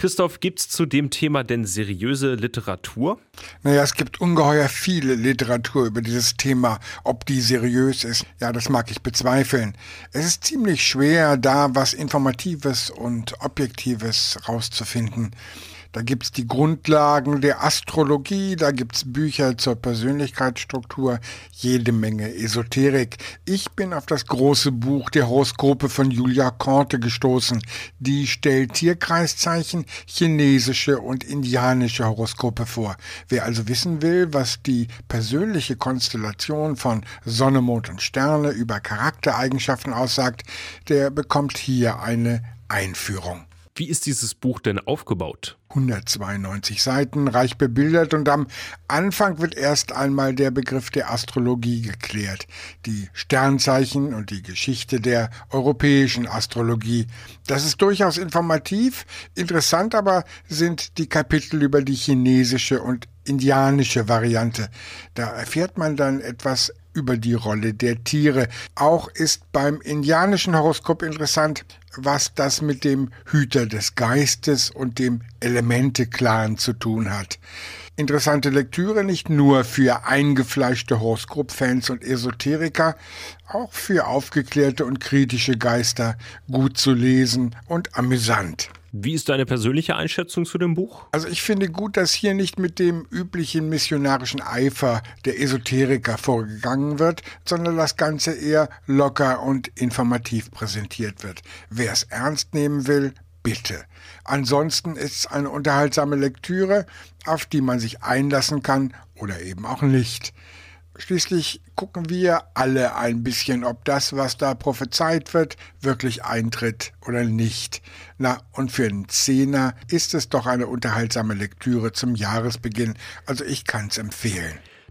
Christoph, gibt es zu dem Thema denn seriöse Literatur? Naja, es gibt ungeheuer viele Literatur über dieses Thema. Ob die seriös ist, ja, das mag ich bezweifeln. Es ist ziemlich schwer, da was Informatives und Objektives rauszufinden. Da gibt's die Grundlagen der Astrologie, da gibt's Bücher zur Persönlichkeitsstruktur, jede Menge Esoterik. Ich bin auf das große Buch der Horoskope von Julia Korte gestoßen. Die stellt Tierkreiszeichen, chinesische und indianische Horoskope vor. Wer also wissen will, was die persönliche Konstellation von Sonne, Mond und Sterne über Charaktereigenschaften aussagt, der bekommt hier eine Einführung. Wie ist dieses Buch denn aufgebaut? 192 Seiten, reich bebildert und am Anfang wird erst einmal der Begriff der Astrologie geklärt, die Sternzeichen und die Geschichte der europäischen Astrologie. Das ist durchaus informativ, interessant aber sind die Kapitel über die chinesische und indianische Variante. Da erfährt man dann etwas über die Rolle der Tiere. Auch ist beim indianischen Horoskop interessant, was das mit dem Hüter des Geistes und dem Elemente-Clan zu tun hat. Interessante Lektüre nicht nur für eingefleischte Horoskop-Fans und Esoteriker, auch für aufgeklärte und kritische Geister gut zu lesen und amüsant. Wie ist deine persönliche Einschätzung zu dem Buch? Also ich finde gut, dass hier nicht mit dem üblichen missionarischen Eifer der Esoteriker vorgegangen wird, sondern das Ganze eher locker und informativ präsentiert wird. Wer es ernst nehmen will, bitte. Ansonsten ist es eine unterhaltsame Lektüre, auf die man sich einlassen kann oder eben auch nicht. Schließlich gucken wir alle ein bisschen, ob das, was da prophezeit wird, wirklich eintritt oder nicht. Na, und für einen Zehner ist es doch eine unterhaltsame Lektüre zum Jahresbeginn, also ich kann's empfehlen.